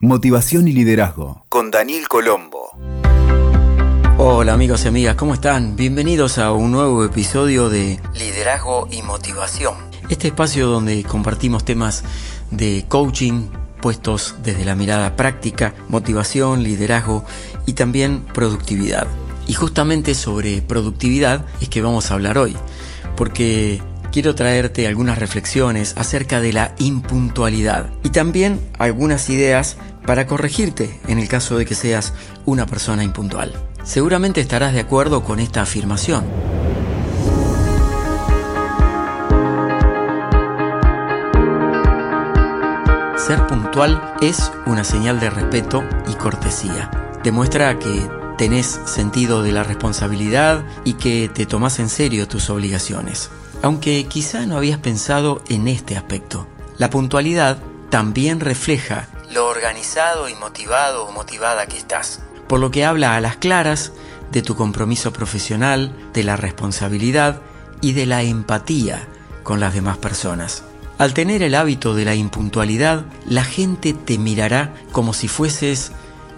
Motivación y Liderazgo con Daniel Colombo. Hola amigos y amigas, ¿cómo están? Bienvenidos a un nuevo episodio de Liderazgo y Motivación. Este espacio donde compartimos temas de coaching puestos desde la mirada práctica, motivación, liderazgo y también productividad. Y justamente sobre productividad es que vamos a hablar hoy, porque quiero traerte algunas reflexiones acerca de la impuntualidad y también algunas ideas para corregirte en el caso de que seas una persona impuntual. Seguramente estarás de acuerdo con esta afirmación. Ser puntual es una señal de respeto y cortesía. Demuestra que tenés sentido de la responsabilidad y que te tomas en serio tus obligaciones. Aunque quizá no habías pensado en este aspecto. La puntualidad también refleja lo organizado y motivado o motivada que estás. Por lo que habla a las claras de tu compromiso profesional, de la responsabilidad y de la empatía con las demás personas. Al tener el hábito de la impuntualidad, la gente te mirará como si fueses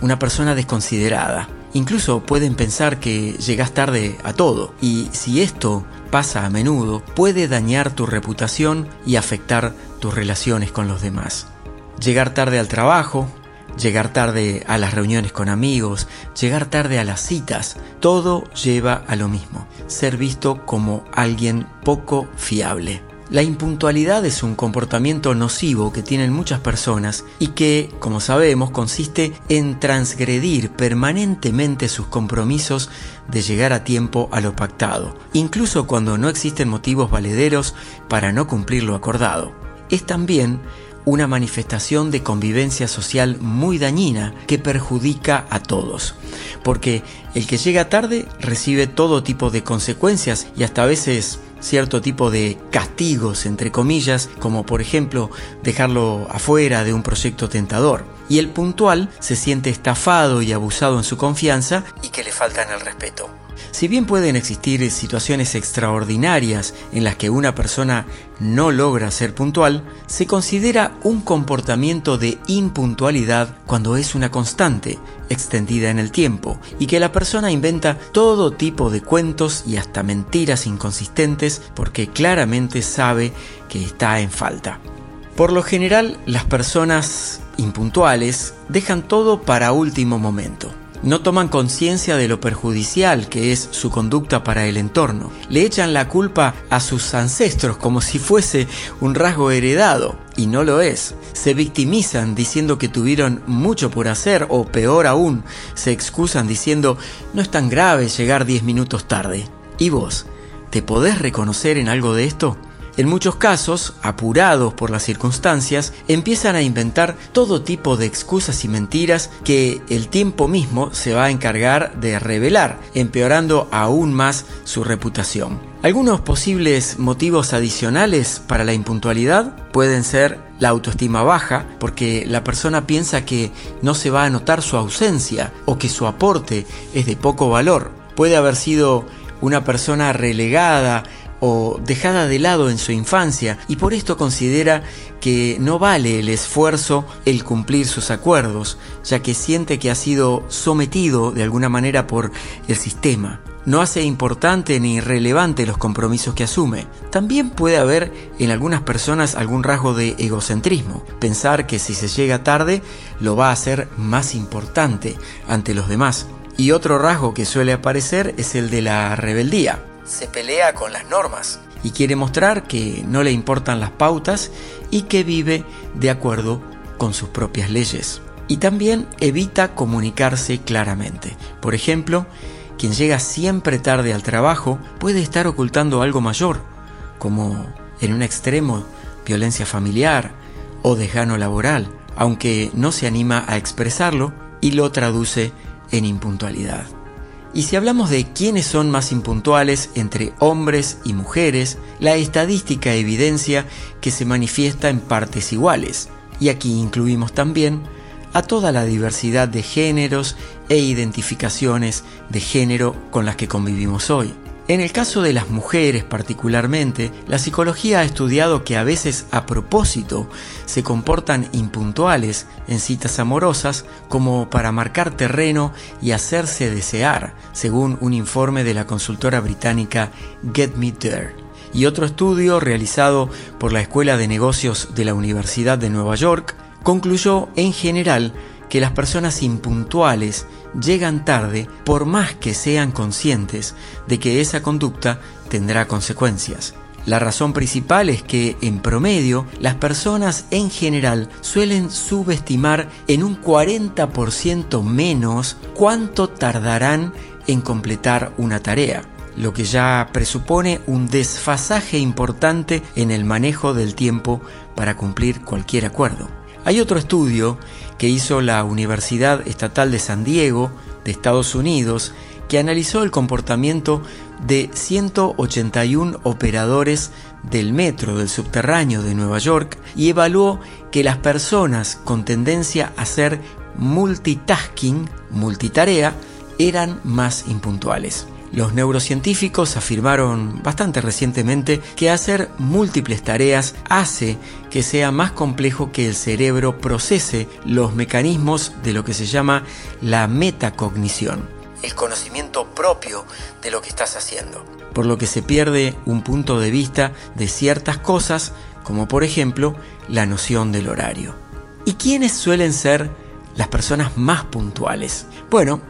una persona desconsiderada. Incluso pueden pensar que llegas tarde a todo y si esto pasa a menudo puede dañar tu reputación y afectar tus relaciones con los demás. Llegar tarde al trabajo, llegar tarde a las reuniones con amigos, llegar tarde a las citas, todo lleva a lo mismo, ser visto como alguien poco fiable. La impuntualidad es un comportamiento nocivo que tienen muchas personas y que, como sabemos, consiste en transgredir permanentemente sus compromisos de llegar a tiempo a lo pactado, incluso cuando no existen motivos valederos para no cumplir lo acordado. Es también una manifestación de convivencia social muy dañina que perjudica a todos. Porque el que llega tarde recibe todo tipo de consecuencias y hasta a veces cierto tipo de castigos, entre comillas, como por ejemplo dejarlo afuera de un proyecto tentador. Y el puntual se siente estafado y abusado en su confianza y que le faltan el respeto. Si bien pueden existir situaciones extraordinarias en las que una persona no logra ser puntual, se considera un comportamiento de impuntualidad cuando es una constante, extendida en el tiempo, y que la persona inventa todo tipo de cuentos y hasta mentiras inconsistentes porque claramente sabe que está en falta. Por lo general, las personas impuntuales dejan todo para último momento no toman conciencia de lo perjudicial que es su conducta para el entorno. Le echan la culpa a sus ancestros como si fuese un rasgo heredado, y no lo es. Se victimizan diciendo que tuvieron mucho por hacer, o peor aún, se excusan diciendo no es tan grave llegar 10 minutos tarde. ¿Y vos? ¿Te podés reconocer en algo de esto? En muchos casos, apurados por las circunstancias, empiezan a inventar todo tipo de excusas y mentiras que el tiempo mismo se va a encargar de revelar, empeorando aún más su reputación. Algunos posibles motivos adicionales para la impuntualidad pueden ser la autoestima baja, porque la persona piensa que no se va a notar su ausencia o que su aporte es de poco valor. Puede haber sido una persona relegada o dejada de lado en su infancia y por esto considera que no vale el esfuerzo el cumplir sus acuerdos, ya que siente que ha sido sometido de alguna manera por el sistema. No hace importante ni relevante los compromisos que asume. También puede haber en algunas personas algún rasgo de egocentrismo, pensar que si se llega tarde lo va a hacer más importante ante los demás. Y otro rasgo que suele aparecer es el de la rebeldía se pelea con las normas y quiere mostrar que no le importan las pautas y que vive de acuerdo con sus propias leyes. Y también evita comunicarse claramente. Por ejemplo, quien llega siempre tarde al trabajo puede estar ocultando algo mayor, como en un extremo violencia familiar o desgano laboral, aunque no se anima a expresarlo y lo traduce en impuntualidad. Y si hablamos de quiénes son más impuntuales entre hombres y mujeres, la estadística evidencia que se manifiesta en partes iguales. Y aquí incluimos también a toda la diversidad de géneros e identificaciones de género con las que convivimos hoy. En el caso de las mujeres particularmente, la psicología ha estudiado que a veces a propósito se comportan impuntuales en citas amorosas como para marcar terreno y hacerse desear, según un informe de la consultora británica Get Me There. Y otro estudio realizado por la Escuela de Negocios de la Universidad de Nueva York concluyó en general que las personas impuntuales llegan tarde por más que sean conscientes de que esa conducta tendrá consecuencias. La razón principal es que, en promedio, las personas en general suelen subestimar en un 40% menos cuánto tardarán en completar una tarea, lo que ya presupone un desfasaje importante en el manejo del tiempo para cumplir cualquier acuerdo. Hay otro estudio que hizo la Universidad Estatal de San Diego de Estados Unidos que analizó el comportamiento de 181 operadores del metro del subterráneo de Nueva York y evaluó que las personas con tendencia a hacer multitasking, multitarea, eran más impuntuales. Los neurocientíficos afirmaron bastante recientemente que hacer múltiples tareas hace que sea más complejo que el cerebro procese los mecanismos de lo que se llama la metacognición, el conocimiento propio de lo que estás haciendo, por lo que se pierde un punto de vista de ciertas cosas, como por ejemplo la noción del horario. ¿Y quiénes suelen ser las personas más puntuales? Bueno,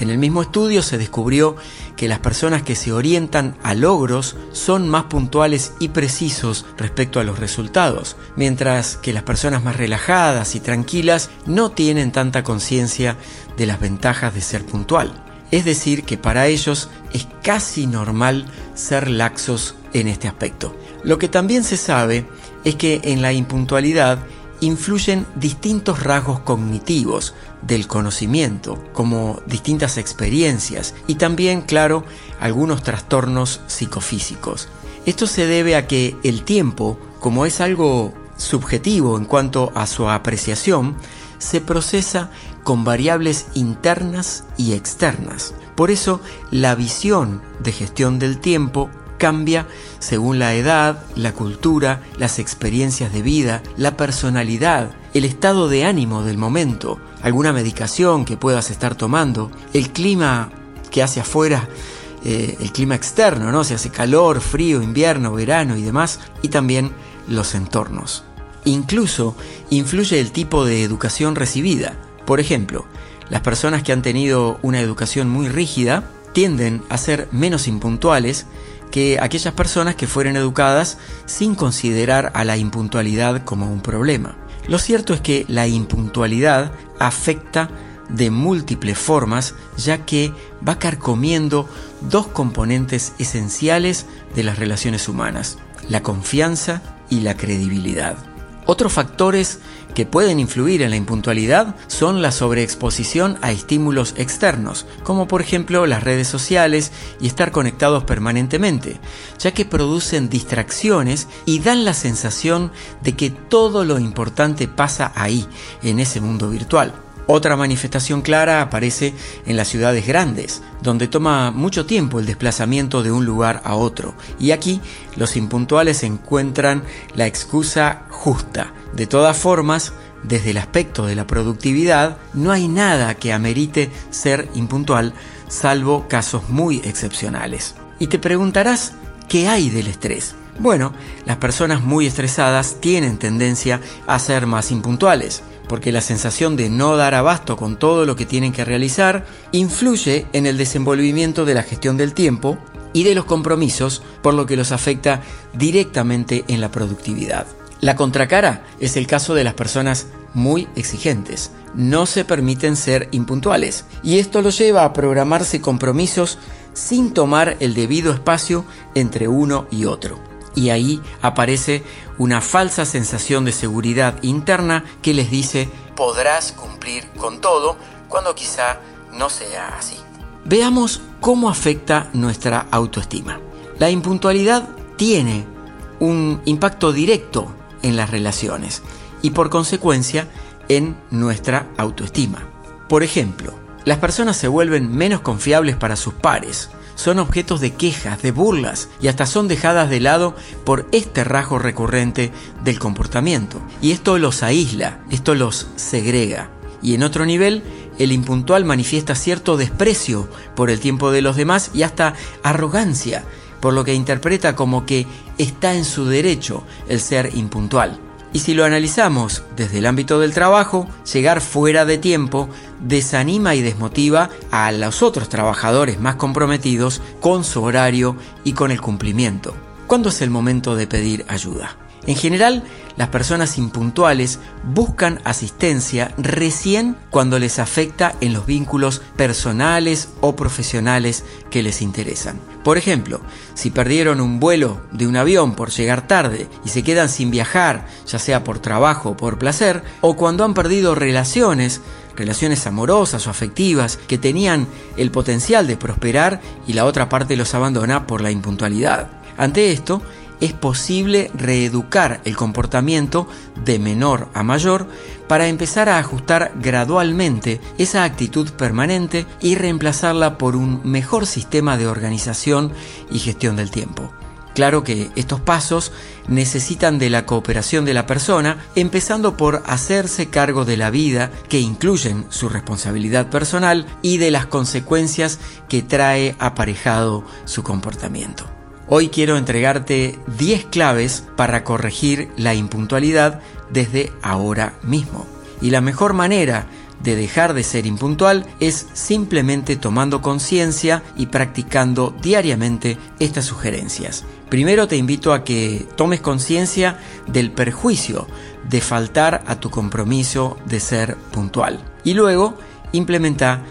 en el mismo estudio se descubrió que las personas que se orientan a logros son más puntuales y precisos respecto a los resultados, mientras que las personas más relajadas y tranquilas no tienen tanta conciencia de las ventajas de ser puntual. Es decir, que para ellos es casi normal ser laxos en este aspecto. Lo que también se sabe es que en la impuntualidad influyen distintos rasgos cognitivos del conocimiento, como distintas experiencias y también, claro, algunos trastornos psicofísicos. Esto se debe a que el tiempo, como es algo subjetivo en cuanto a su apreciación, se procesa con variables internas y externas. Por eso, la visión de gestión del tiempo cambia según la edad, la cultura, las experiencias de vida, la personalidad, el estado de ánimo del momento, alguna medicación que puedas estar tomando, el clima que hace afuera, eh, el clima externo, ¿no? Si hace calor, frío, invierno, verano y demás, y también los entornos. Incluso influye el tipo de educación recibida. Por ejemplo, las personas que han tenido una educación muy rígida tienden a ser menos impuntuales que aquellas personas que fueron educadas sin considerar a la impuntualidad como un problema. Lo cierto es que la impuntualidad afecta de múltiples formas ya que va carcomiendo dos componentes esenciales de las relaciones humanas, la confianza y la credibilidad. Otros factores que pueden influir en la impuntualidad son la sobreexposición a estímulos externos, como por ejemplo las redes sociales y estar conectados permanentemente, ya que producen distracciones y dan la sensación de que todo lo importante pasa ahí, en ese mundo virtual. Otra manifestación clara aparece en las ciudades grandes, donde toma mucho tiempo el desplazamiento de un lugar a otro, y aquí los impuntuales encuentran la excusa De todas formas, desde el aspecto de la productividad, no hay nada que amerite ser impuntual, salvo casos muy excepcionales. Y te preguntarás, ¿qué hay del estrés? Bueno, las personas muy estresadas tienen tendencia a ser más impuntuales porque la sensación de no dar abasto con todo lo que tienen que realizar influye en el desenvolvimiento de la gestión del tiempo y de los compromisos, por lo que los afecta directamente en la productividad. La contracara es el caso de las personas muy exigentes. No se permiten ser impuntuales y esto los lleva a programarse compromisos sin tomar el debido espacio entre uno y otro y ahí aparece una falsa sensación de seguridad interna que les dice podrás cumplir con todo cuando quizá no sea así. Veamos cómo afecta nuestra autoestima. La impuntualidad tiene un impacto directo en las relaciones y por consecuencia en nuestra autoestima. Por ejemplo, las personas se vuelven menos confiables para sus pares, son objetos de quejas, de burlas y hasta son dejadas de lado por este rasgo recurrente del comportamiento. Y esto los aísla, esto los segrega. Y en otro nivel, el impuntual manifiesta cierto desprecio por el tiempo de los demás y hasta arrogancia, por lo que interpreta como que está en su derecho el ser impuntual. Y si lo analizamos desde el ámbito del trabajo, llegar fuera de tiempo desanima y desmotiva a los otros trabajadores más comprometidos con su horario y con el cumplimiento. ¿Cuándo es el momento de pedir ayuda? En general, las personas impuntuales buscan asistencia recién cuando les afecta en los vínculos personales o profesionales que les interesan. Por ejemplo, si perdieron un vuelo de un avión por llegar tarde y se quedan sin viajar, ya sea por trabajo o por placer, o cuando han perdido relaciones, relaciones amorosas o afectivas que tenían el potencial de prosperar y la otra parte los abandona por la impuntualidad. Ante esto, es posible reeducar el comportamiento de menor a mayor para empezar a ajustar gradualmente esa actitud permanente y reemplazarla por un mejor sistema de organización y gestión del tiempo. Claro que estos pasos necesitan de la cooperación de la persona, empezando por hacerse cargo de la vida que incluyen su responsabilidad personal y de las consecuencias que trae aparejado su comportamiento. Hoy quiero entregarte 10 claves para corregir la impuntualidad desde ahora mismo. Y la mejor manera de dejar de ser impuntual es simplemente tomando conciencia y practicando diariamente estas sugerencias. Primero te invito a que tomes conciencia del perjuicio de faltar a tu compromiso de ser puntual. Y luego implementa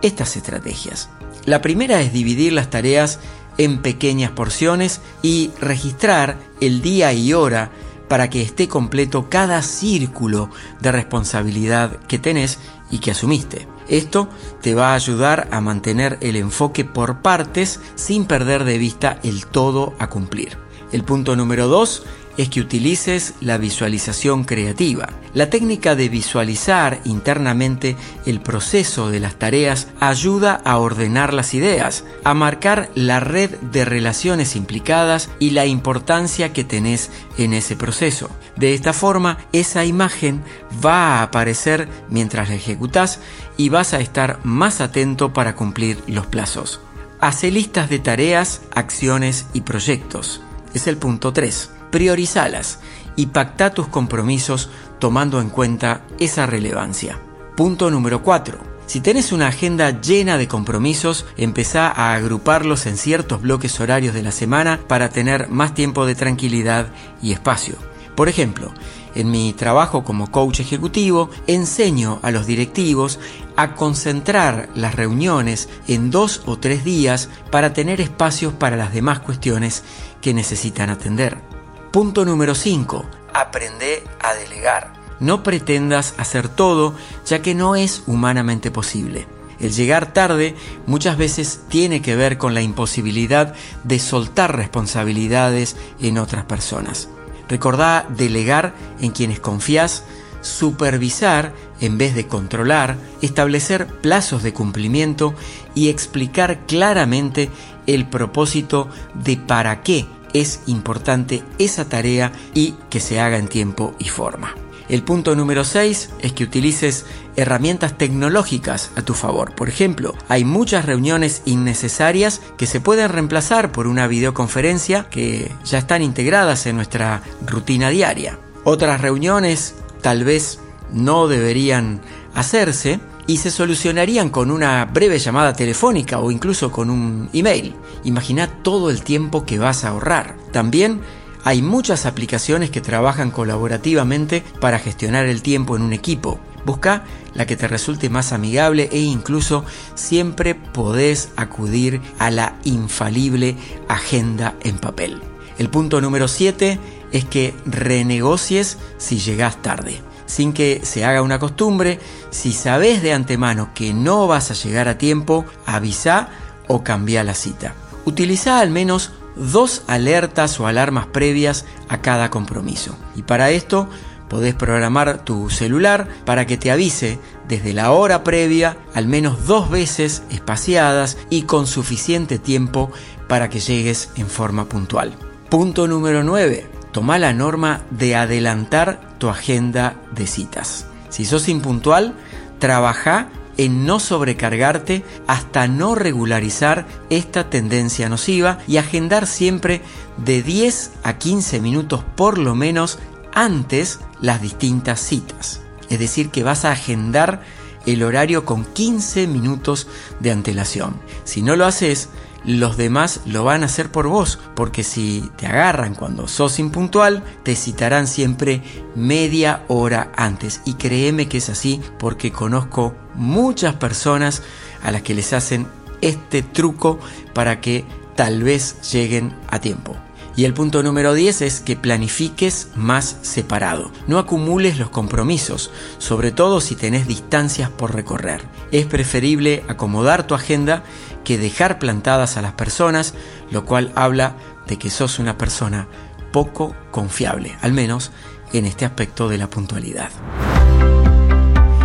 estas estrategias. La primera es dividir las tareas en pequeñas porciones y registrar el día y hora para que esté completo cada círculo de responsabilidad que tenés y que asumiste. Esto te va a ayudar a mantener el enfoque por partes sin perder de vista el todo a cumplir. El punto número 2 es que utilices la visualización creativa. La técnica de visualizar internamente el proceso de las tareas ayuda a ordenar las ideas, a marcar la red de relaciones implicadas y la importancia que tenés en ese proceso. De esta forma, esa imagen va a aparecer mientras la ejecutás y vas a estar más atento para cumplir los plazos. Hace listas de tareas, acciones y proyectos. Es el punto 3 priorizalas y pacta tus compromisos tomando en cuenta esa relevancia. Punto número 4. Si tenés una agenda llena de compromisos, empezá a agruparlos en ciertos bloques horarios de la semana para tener más tiempo de tranquilidad y espacio. Por ejemplo, en mi trabajo como coach ejecutivo, enseño a los directivos a concentrar las reuniones en dos o tres días para tener espacios para las demás cuestiones que necesitan atender. Punto número 5. Aprende a delegar. No pretendas hacer todo, ya que no es humanamente posible. El llegar tarde muchas veces tiene que ver con la imposibilidad de soltar responsabilidades en otras personas. Recordá delegar en quienes confías, supervisar en vez de controlar, establecer plazos de cumplimiento y explicar claramente el propósito de para qué es importante esa tarea y que se haga en tiempo y forma. El punto número 6 es que utilices herramientas tecnológicas a tu favor. Por ejemplo, hay muchas reuniones innecesarias que se pueden reemplazar por una videoconferencia que ya están integradas en nuestra rutina diaria. Otras reuniones tal vez no deberían hacerse y se solucionarían con una breve llamada telefónica o incluso con un email. Imagina todo el tiempo que vas a ahorrar. También hay muchas aplicaciones que trabajan colaborativamente para gestionar el tiempo en un equipo. Busca la que te resulte más amigable e incluso siempre podés acudir a la infalible agenda en papel. El punto número 7 es que renegocies si llegas tarde sin que se haga una costumbre. Si sabes de antemano que no vas a llegar a tiempo, avisa o cambia la cita. Utiliza al menos dos alertas o alarmas previas a cada compromiso. Y para esto Podés programar tu celular para que te avise desde la hora previa al menos dos veces espaciadas y con suficiente tiempo para que llegues en forma puntual. Punto número 9. Toma la norma de adelantar tu agenda de citas. Si sos impuntual, trabaja en no sobrecargarte hasta no regularizar esta tendencia nociva y agendar siempre de 10 a 15 minutos por lo menos antes las distintas citas. Es decir, que vas a agendar el horario con 15 minutos de antelación. Si no lo haces, los demás lo van a hacer por vos, porque si te agarran cuando sos impuntual, te citarán siempre media hora antes. Y créeme que es así porque conozco muchas personas a las que les hacen este truco para que tal vez lleguen a tiempo. Y el punto número 10 es que planifiques más separado. No acumules los compromisos, sobre todo si tenés distancias por recorrer. Es preferible acomodar tu agenda que dejar plantadas a las personas, lo cual habla de que sos una persona poco confiable, al menos en este aspecto de la puntualidad.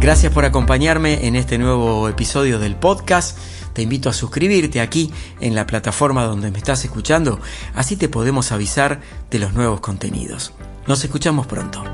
Gracias por acompañarme en este nuevo episodio del podcast. Te invito a suscribirte aquí en la plataforma donde me estás escuchando, así te podemos avisar de los nuevos contenidos. Nos escuchamos pronto.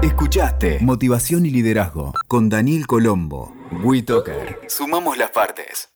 Escuchaste Motivación y Liderazgo con Daniel Colombo. WeToker. Sumamos las partes.